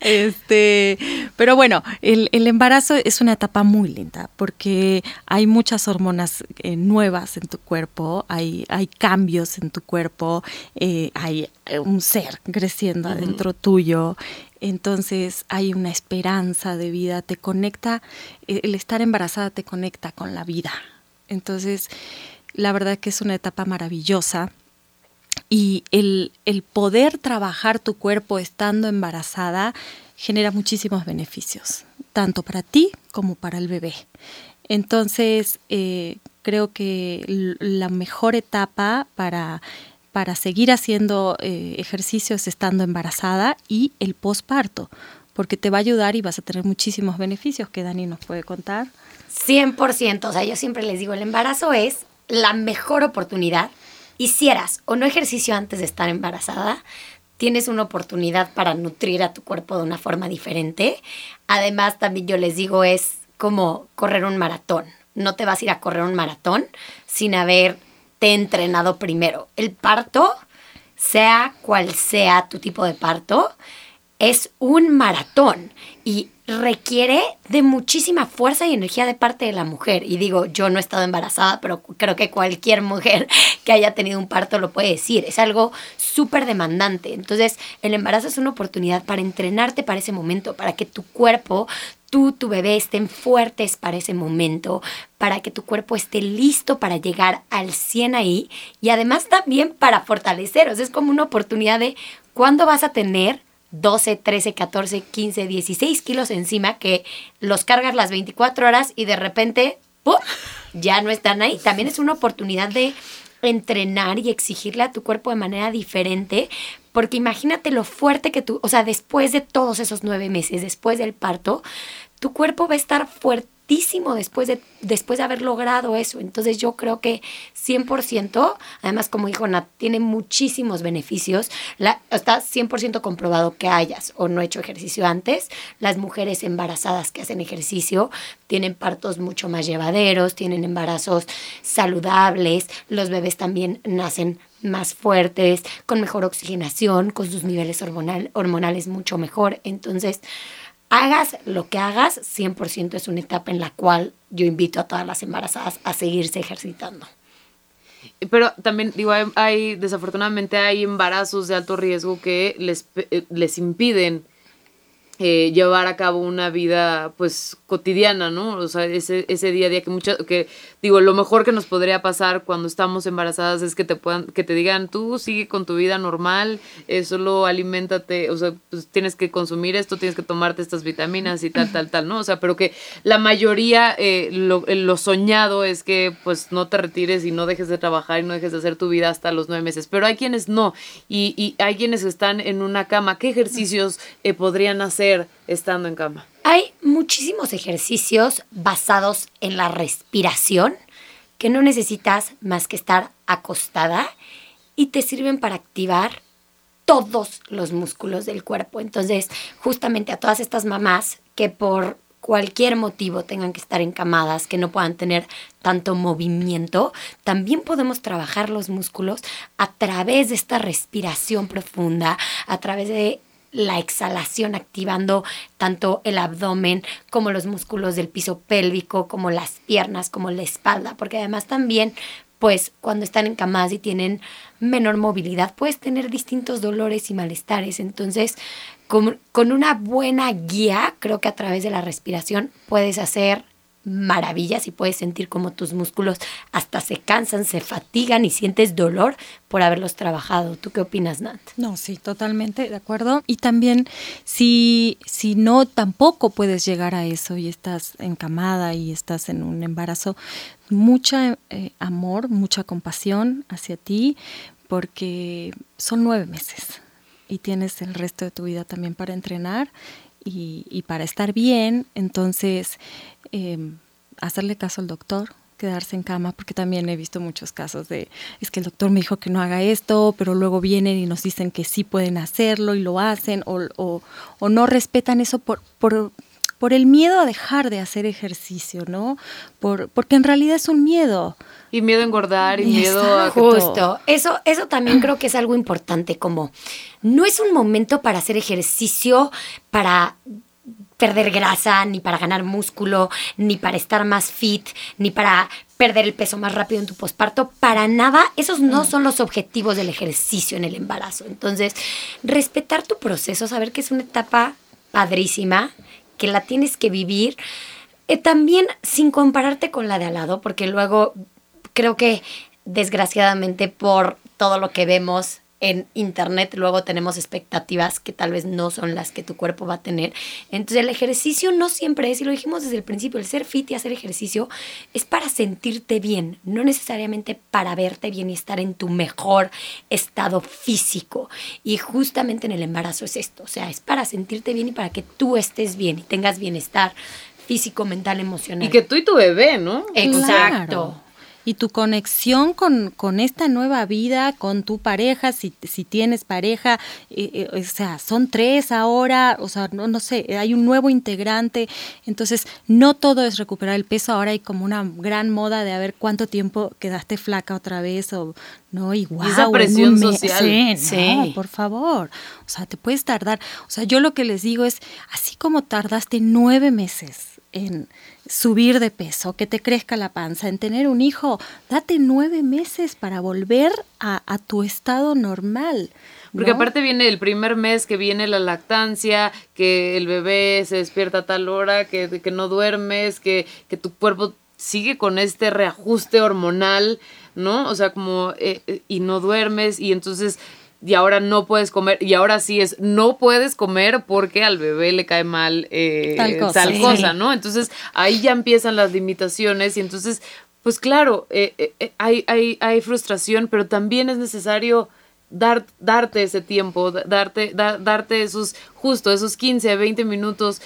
Este, pero bueno, el, embarazo es una etapa muy linda porque hay muchas hormonas eh, nuevas en tu cuerpo, hay, hay cambios en tu cuerpo, eh, hay un ser creciendo adentro tuyo. Entonces hay una esperanza de vida, te conecta, eh, el estar embarazada te conecta con la vida. Entonces, la verdad que es una etapa maravillosa y el, el poder trabajar tu cuerpo estando embarazada genera muchísimos beneficios, tanto para ti como para el bebé. Entonces, eh, creo que la mejor etapa para para seguir haciendo eh, ejercicios estando embarazada y el posparto, porque te va a ayudar y vas a tener muchísimos beneficios que Dani nos puede contar. 100%, o sea, yo siempre les digo, el embarazo es la mejor oportunidad. Hicieras o no ejercicio antes de estar embarazada, tienes una oportunidad para nutrir a tu cuerpo de una forma diferente. Además, también yo les digo, es como correr un maratón. No te vas a ir a correr un maratón sin haber te he entrenado primero. El parto, sea cual sea tu tipo de parto, es un maratón y requiere de muchísima fuerza y energía de parte de la mujer. Y digo, yo no he estado embarazada, pero creo que cualquier mujer que haya tenido un parto lo puede decir. Es algo súper demandante. Entonces, el embarazo es una oportunidad para entrenarte para ese momento, para que tu cuerpo, tú, tu bebé estén fuertes para ese momento, para que tu cuerpo esté listo para llegar al 100 ahí y además también para fortaleceros. Es como una oportunidad de cuándo vas a tener 12, 13, 14, 15, 16 kilos encima que los cargas las 24 horas y de repente ya no están ahí. También es una oportunidad de entrenar y exigirle a tu cuerpo de manera diferente, porque imagínate lo fuerte que tú, o sea, después de todos esos nueve meses, después del parto, tu cuerpo va a estar fuerte después de, después de haber logrado eso. Entonces yo creo que 100%, además como dijo Nat, tiene muchísimos beneficios. La, está 100% comprobado que hayas o no hecho ejercicio antes. Las mujeres embarazadas que hacen ejercicio tienen partos mucho más llevaderos, tienen embarazos saludables, los bebés también nacen más fuertes, con mejor oxigenación, con sus niveles hormonal, hormonales mucho mejor. Entonces, hagas lo que hagas, 100% es una etapa en la cual yo invito a todas las embarazadas a seguirse ejercitando. Pero también, digo, hay, desafortunadamente hay embarazos de alto riesgo que les, eh, les impiden eh, llevar a cabo una vida pues cotidiana, ¿no? O sea, ese, ese día a día que muchas, que digo, lo mejor que nos podría pasar cuando estamos embarazadas es que te puedan, que te digan, tú sigue con tu vida normal, eh, solo alimentate, o sea, pues tienes que consumir esto, tienes que tomarte estas vitaminas y tal, tal, tal, ¿no? O sea, pero que la mayoría, eh, lo, lo soñado es que pues no te retires y no dejes de trabajar y no dejes de hacer tu vida hasta los nueve meses, pero hay quienes no, y, y hay quienes están en una cama, ¿qué ejercicios podrían hacer? estando en cama? Hay muchísimos ejercicios basados en la respiración que no necesitas más que estar acostada y te sirven para activar todos los músculos del cuerpo. Entonces, justamente a todas estas mamás que por cualquier motivo tengan que estar encamadas, que no puedan tener tanto movimiento, también podemos trabajar los músculos a través de esta respiración profunda, a través de la exhalación activando tanto el abdomen como los músculos del piso pélvico, como las piernas, como la espalda, porque además también pues cuando están encamadas y tienen menor movilidad, puedes tener distintos dolores y malestares. Entonces, con, con, una buena guía, creo que a través de la respiración puedes hacer maravillas y puedes sentir como tus músculos hasta se cansan, se fatigan y sientes dolor por haberlos trabajado. ¿Tú qué opinas, Nat? No, sí, totalmente de acuerdo. Y también si, si no tampoco puedes llegar a eso y estás encamada y estás en un embarazo, mucha eh, amor, mucha compasión hacia ti, porque son nueve meses y tienes el resto de tu vida también para entrenar y, y, para estar bien. Entonces, eh, hacerle caso al doctor, quedarse en cama, porque también he visto muchos casos de, es que el doctor me dijo que no haga esto, pero luego vienen y nos dicen que sí pueden hacerlo y lo hacen, o, o, o no respetan eso por, por, por, el miedo a dejar de hacer ejercicio, ¿no? Por, porque en realidad es un miedo. Y miedo a engordar y miedo a... Justo, eso, eso también creo que es algo importante, como no es un momento para hacer ejercicio, para perder grasa, ni para ganar músculo, ni para estar más fit, ni para perder el peso más rápido en tu posparto. Para nada, esos no son los objetivos del ejercicio en el embarazo. Entonces, respetar tu proceso, saber que es una etapa padrísima, que la tienes que vivir, eh, también sin compararte con la de al lado, porque luego creo que desgraciadamente por todo lo que vemos en internet luego tenemos expectativas que tal vez no son las que tu cuerpo va a tener. Entonces el ejercicio no siempre es, y lo dijimos desde el principio, el ser fit y hacer ejercicio es para sentirte bien, no necesariamente para verte bien y estar en tu mejor estado físico. Y justamente en el embarazo es esto, o sea, es para sentirte bien y para que tú estés bien y tengas bienestar físico, mental, emocional. Y que tú y tu bebé, ¿no? Exacto y tu conexión con, con, esta nueva vida, con tu pareja, si, si tienes pareja, eh, eh, o sea, son tres ahora, o sea, no, no sé, hay un nuevo integrante, entonces no todo es recuperar el peso, ahora hay como una gran moda de a ver cuánto tiempo quedaste flaca otra vez o no, igual. Esa presión social. Sí, sí. por favor. O sea, te puedes tardar. O sea, yo lo que les digo es, así como tardaste nueve meses en subir de peso, que te crezca la panza, en tener un hijo, date nueve meses para volver a, tu estado normal. Porque aparte viene el primer mes que viene la lactancia, que el bebé se despierta a tal hora, que, que no duermes, que, que tu cuerpo sigue con este reajuste hormonal, ¿no? O sea, como, eh, eh, y no duermes, y entonces y ahora no puedes comer, y ahora sí es, no puedes comer porque al bebé le cae mal eh, tal, cosa, ¿no? Entonces ahí ya empiezan las limitaciones y entonces, pues claro, eh, eh, hay, hay, hay frustración, pero también es necesario dar, darte ese tiempo, darte, darte esos, justo esos 15, 20 minutos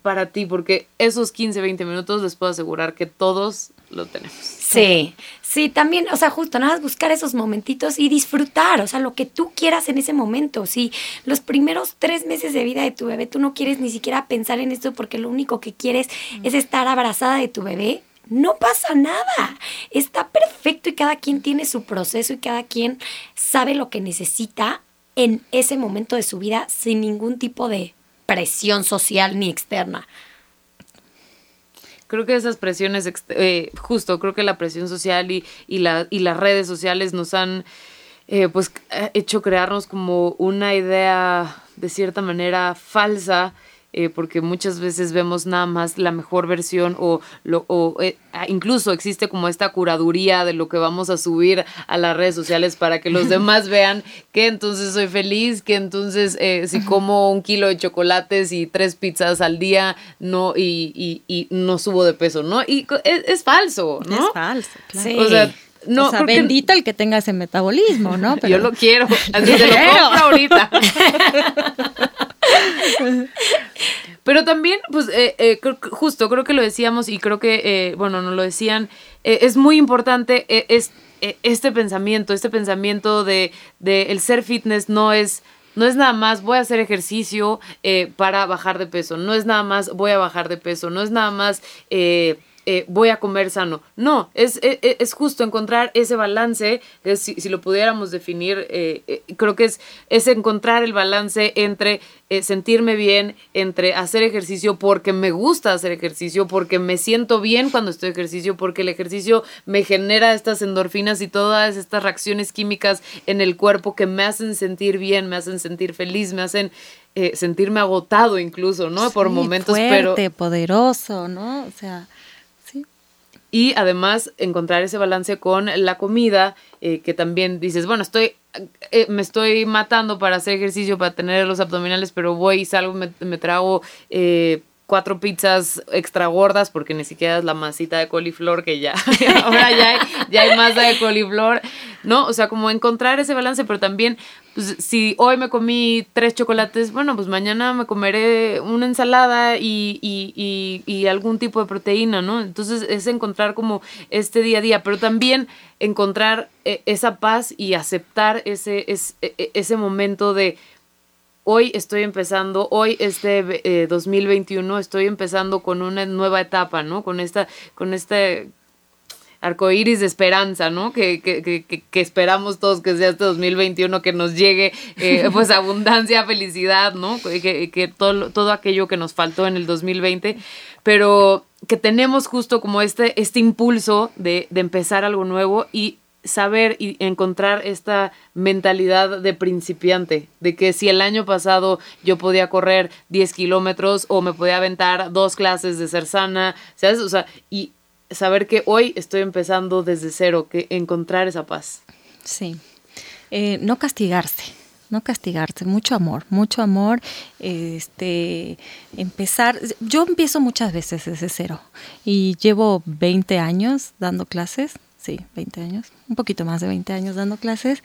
para ti, porque esos 15, 20 minutos les puedo asegurar que todos lo tenemos. Sí, sí, también, o sea, justo nada más buscar esos momentitos y disfrutar, o sea, lo que tú quieras en ese momento. Si los primeros tres meses de vida de tu bebé tú no quieres ni siquiera pensar en esto porque lo único que quieres es estar abrazada de tu bebé, no pasa nada. Está perfecto y cada quien tiene su proceso y cada quien sabe lo que necesita en ese momento de su vida sin ningún tipo de presión social ni externa. Creo que esas presiones, eh, justo, creo que la presión social y, y, la, y las redes sociales nos han eh, pues hecho crearnos como una idea de cierta manera falsa eh, porque muchas veces vemos nada más la mejor versión o, lo, o eh, incluso existe como esta curaduría de lo que vamos a subir a las redes sociales para que los demás vean que entonces soy feliz, que entonces eh, si como un kilo de chocolates y tres pizzas al día no y, y, no subo de peso, ¿no? Y es, falso, ¿no? Es falso, claro. O sea, no, o sea, bendito el que tenga ese metabolismo, ¿no? Yo lo quiero, así se lo compro ahorita. Pero también, pues, eh, eh, justo, creo que lo decíamos y creo que, eh, bueno, no lo decían, es muy importante es, este pensamiento, este pensamiento de, de, el ser fitness no es... No es nada más voy a hacer ejercicio para bajar de peso, no es nada más voy a bajar de peso, no es nada más voy a comer sano. No, es, e, e, es, justo encontrar ese balance, si, si, lo pudiéramos definir, eh, eh, creo que es, es encontrar el balance entre sentirme bien, entre hacer ejercicio porque me gusta hacer ejercicio, porque me siento bien cuando estoy ejercicio, porque el ejercicio me genera estas endorfinas y todas estas reacciones químicas en el cuerpo que me hacen sentir bien, me hacen sentir feliz, me hacen... sentirme agotado incluso, ¿no? Por momentos, fuerte, pero... poderoso, ¿no? O sea, y además encontrar ese balance con la comida, eh, que también dices, bueno, estoy, eh, me estoy matando para hacer ejercicio, para tener los abdominales, pero voy y salgo, me, me trago eh, cuatro pizzas extra gordas, porque ni siquiera es la masita de coliflor, que ya, ahora ya hay, ya hay masa de coliflor, ¿no? O sea, como encontrar ese balance, pero también pues, si hoy me comí tres chocolates, bueno, pues mañana me comeré una ensalada y, y, y, algún tipo de proteína, ¿no? Entonces es encontrar como este día a día, pero también encontrar eh, esa paz y aceptar ese, ese, e, ese momento de hoy estoy empezando, hoy este 2021 eh, estoy empezando con una nueva etapa, ¿no? Con esta, con este arcoíris de esperanza, ¿no? Que, que, que, que, esperamos todos que sea este 2021, que nos llegue eh, pues abundancia, felicidad, ¿no? Que, que todo, todo aquello que nos faltó en el 2020, pero que tenemos justo como este, este impulso de, de empezar algo nuevo y saber y encontrar esta mentalidad de principiante, de que si el año pasado yo podía correr 10 kilómetros o me podía aventar dos clases de ser sana, ¿sabes? O sea, y saber que hoy estoy empezando desde cero, que encontrar esa paz. Sí, eh, no castigarse, no castigarse, mucho amor, mucho amor, este, empezar, yo empiezo muchas veces desde cero y llevo 20 años dando clases, sí, 20 años, un poquito más de 20 años dando clases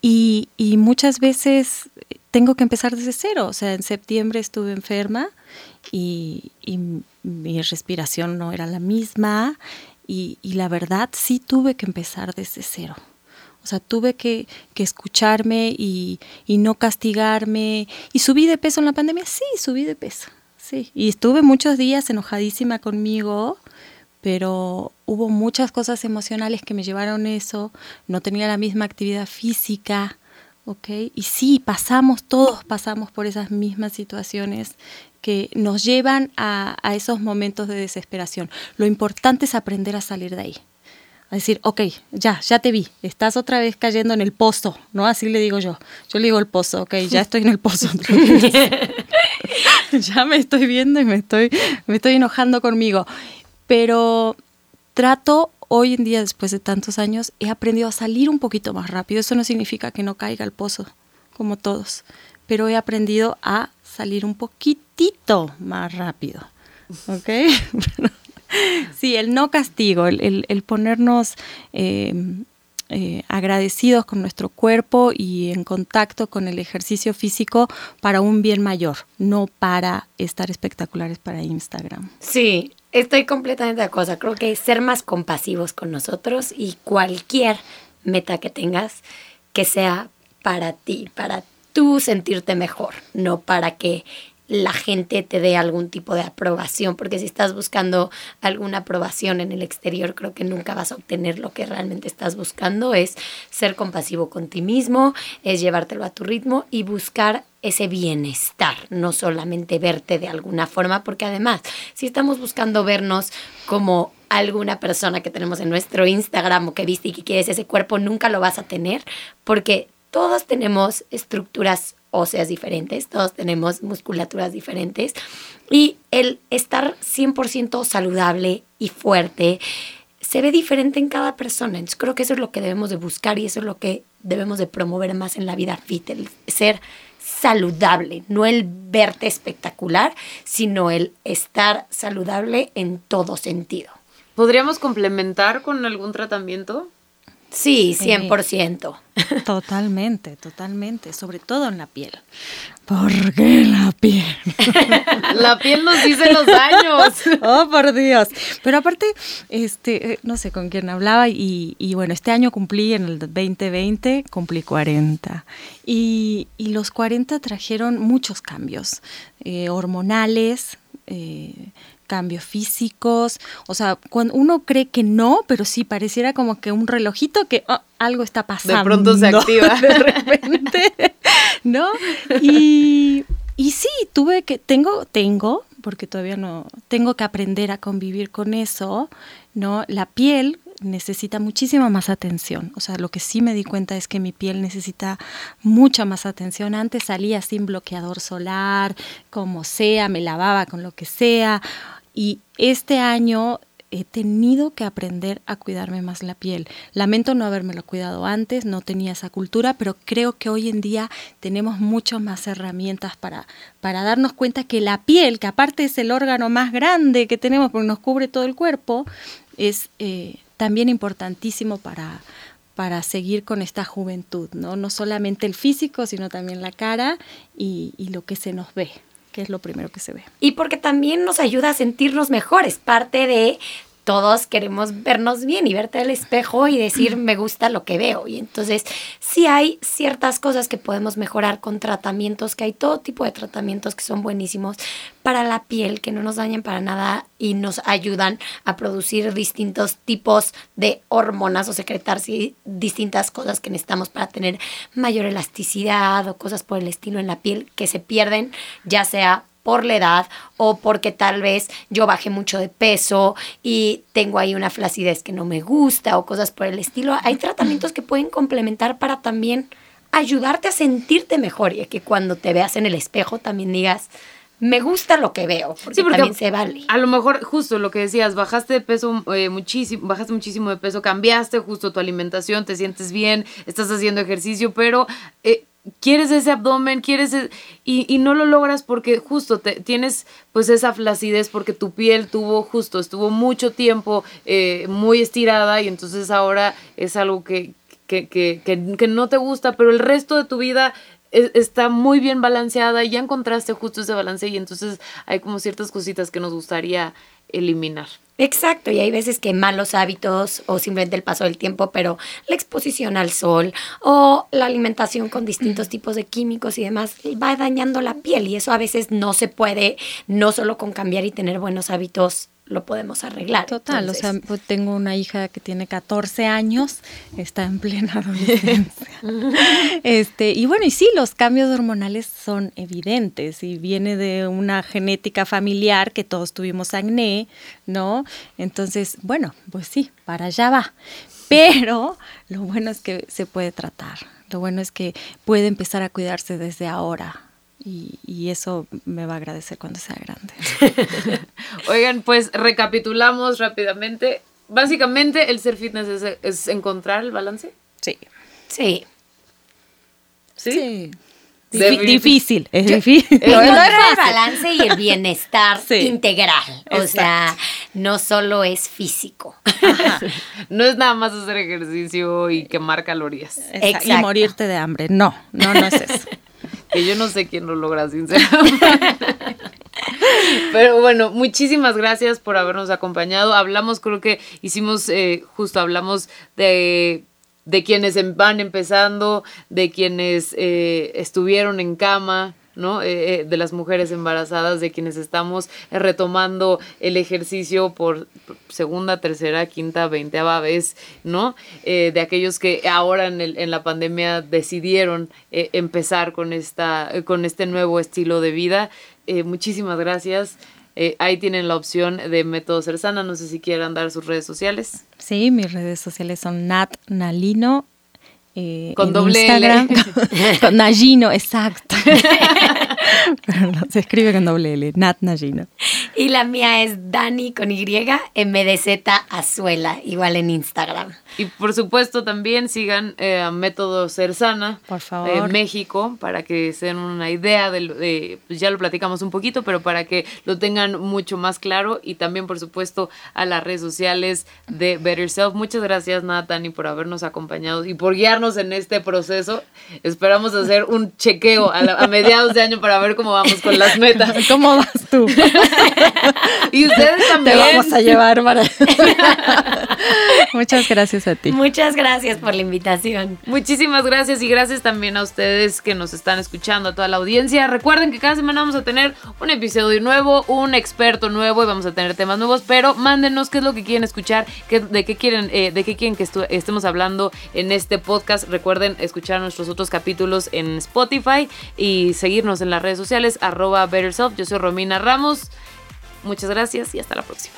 y, y muchas veces tengo que empezar desde cero, o sea, en septiembre estuve enferma y, mi respiración no era la misma y, la verdad sí tuve que empezar desde cero. O sea, tuve que, escucharme y, no castigarme. ¿Y subí de peso en la pandemia? Sí, subí de peso. Sí. Y estuve muchos días enojadísima conmigo, pero hubo muchas cosas emocionales que me llevaron a eso. No tenía la misma actividad física. ¿ok? Y sí, pasamos, todos pasamos por esas mismas situaciones que nos llevan a, esos momentos de desesperación. Lo importante es aprender a salir de ahí. A decir, ok, ya, ya te vi, estás otra vez cayendo en el pozo, ¿no? Así le digo yo. Yo le digo el pozo, ok, ya estoy en el pozo. ya me estoy viendo y me estoy, me estoy enojando conmigo. Pero trato hoy en día, después de tantos años, he aprendido a salir un poquito más rápido. Eso no significa que no caiga al pozo, como todos, pero he aprendido a salir un poquitito más rápido. ¿Ok? sí, el no castigo, el, ponernos em, eh, agradecidos con nuestro cuerpo y en contacto con el ejercicio físico para un bien mayor, no para estar espectaculares para Instagram. Sí, estoy completamente de acuerdo. Creo que ser más compasivos con nosotros y cualquier meta que tengas que sea para ti, para tú sentirte mejor, no para que la gente te dé algún tipo de aprobación, porque si estás buscando alguna aprobación en el exterior, creo que nunca vas a obtener lo que realmente estás buscando, es ser compasivo con ti mismo, es llevártelo a tu ritmo y buscar ese bienestar, no solamente verte de alguna forma, porque además, si estamos buscando vernos como alguna persona que tenemos en nuestro Instagram o que viste y que quieres ese cuerpo, nunca lo vas a tener, porque todos tenemos estructuras óseas diferentes, todos tenemos musculaturas diferentes y el estar 100% saludable y fuerte se ve diferente en cada persona. Entonces creo que eso es lo que debemos de buscar y eso es lo que debemos de promover más en la vida fit, el ser saludable, no el verte espectacular, sino el estar saludable en todo sentido. ¿Podríamos complementar con algún tratamiento? Sí, 100%. Totalmente, totalmente, sobre todo en la piel. ¿Por qué la piel? la piel nos dice los años. oh, por Dios. Pero aparte, este, eh, no sé con quién hablaba y, bueno, este año cumplí, en el 2020, cumplí 40. Y, los 40 trajeron muchos cambios eh, hormonales, eh, cambios físicos, o sea, cuando uno cree que no, pero sí pareciera como que un relojito que oh, algo está pasando. De pronto se activa. De repente, ¿no? Y, y sí, tuve que, tengo, tengo, porque todavía no, tengo que aprender a convivir con eso, ¿no? La piel necesita muchísima más atención. O sea, lo que sí me di cuenta es que mi piel necesita mucha más atención. Antes salía sin bloqueador solar, como sea, me lavaba con lo que sea. Y este año he tenido que aprender a cuidarme más la piel. Lamento no habérmelo cuidado antes, no tenía esa cultura, pero creo que hoy en día tenemos muchas más herramientas para, para darnos cuenta que la piel, que aparte es el órgano más grande que tenemos porque nos cubre todo el cuerpo, es eh, también importantísimo para, para seguir con esta juventud, ¿no? No solamente el físico, sino también la cara y lo que se nos ve que es lo primero que se ve. Y porque también nos ayuda a sentirnos mejores, parte de todos queremos vernos bien y verte al espejo y decir me gusta lo que veo. Y entonces sí hay ciertas cosas que podemos mejorar con tratamientos, que hay todo tipo de tratamientos que son buenísimos para la piel, que no nos dañan para nada y nos ayudan a producir distintos tipos de hormonas o secretar distintas cosas que necesitamos para tener mayor elasticidad o cosas por el estilo en la piel que se pierden, ya sea por la edad o porque tal vez yo bajé mucho de peso y tengo ahí una flacidez que no me gusta o cosas por el estilo. Hay tratamientos que pueden complementar para también ayudarte a sentirte mejor y que cuando te veas en el espejo también digas, me gusta lo que veo, porque, también se vale. A lo mejor, justo lo que decías, bajaste de peso eh, muchísimo, bajaste muchísimo de peso, cambiaste justo tu alimentación, te sientes bien, estás haciendo ejercicio, pero eh, quieres ese abdomen, quieres e, y, no lo logras porque justo te, tienes pues esa flacidez porque tu piel tuvo justo, estuvo mucho tiempo eh, muy estirada y entonces ahora es algo que, que, que, que, no te gusta, pero el resto de tu vida e, está muy bien balanceada y ya encontraste justo ese balance y entonces hay como ciertas cositas que nos gustaría eliminar. Exacto, y hay veces que malos hábitos o simplemente el paso del tiempo, pero la exposición al sol o la alimentación con distintos tipos de químicos y demás va dañando la piel y eso a veces no se puede, no solo con cambiar y tener buenos hábitos lo podemos arreglar. Total, o sea, pues, tengo una hija que tiene 14 años, está en plena adolescencia. este, y bueno, y sí, los cambios hormonales son evidentes y viene de una genética familiar que todos tuvimos acné, ¿no? Entonces, bueno, pues sí, para allá va. Pero lo bueno es que se puede tratar. Lo bueno es que puede empezar a cuidarse desde ahora, y, eso me va a agradecer cuando sea grande. Oigan, pues recapitulamos rápidamente. Básicamente, el ser fitness es, encontrar el balance. Sí. Sí. Sí. difícil, es difícil. Encontrar el balance y el bienestar integral. O sea, no solo es físico. No es nada más hacer ejercicio y quemar calorías. Y morirte de hambre. No, no, no es eso que yo no sé quién lo logra, sinceramente. Pero bueno, muchísimas gracias por habernos acompañado. Hablamos, creo que hicimos, eh, justo hablamos de, de quienes van empezando, de quienes eh, estuvieron en cama, ¿no? Eh, eh, de las mujeres embarazadas, de quienes estamos retomando el ejercicio por segunda, tercera, quinta, veinteava vez, ¿no? de aquellos que ahora en, el, en la pandemia decidieron empezar con, esta, con este nuevo estilo de vida. muchísimas gracias. ahí tienen la opción de Método Cersana. No sé si quieran dar sus redes sociales. Sí, mis redes sociales son Nat Nalino eh, con doble Instagram, L. Con, Nagino, exacto. Pero no, se escribe con doble L, Nat Nagino. Y la mía es Dani con Y, MDZ Azuela, igual en Instagram. Y por supuesto también sigan eh, Método Cersana. Por favor. México, para que se den una idea de, pues ya lo platicamos un poquito, pero para que lo tengan mucho más claro. Y también, por supuesto, a las redes sociales de Better Self. Muchas gracias, Natani, por habernos acompañado y por guiarnos en este proceso. Esperamos hacer un chequeo a, mediados de año para ver cómo vamos con las metas. ¿Cómo vas tú? y ustedes también. Te vamos a llevar para... Muchas gracias Muchas gracias por la invitación. Muchísimas gracias y gracias también a ustedes que nos están escuchando, a toda la audiencia. Recuerden que cada semana vamos a tener un episodio nuevo, un experto nuevo y vamos a tener temas nuevos, pero mándenos qué es lo que quieren escuchar, qué, de qué quieren, eh, de qué quieren que estemos hablando en este podcast. Recuerden escuchar nuestros otros capítulos en Spotify y seguirnos en las redes sociales, arroba BetterSelf. Yo soy Romina Ramos. Muchas gracias y hasta la próxima.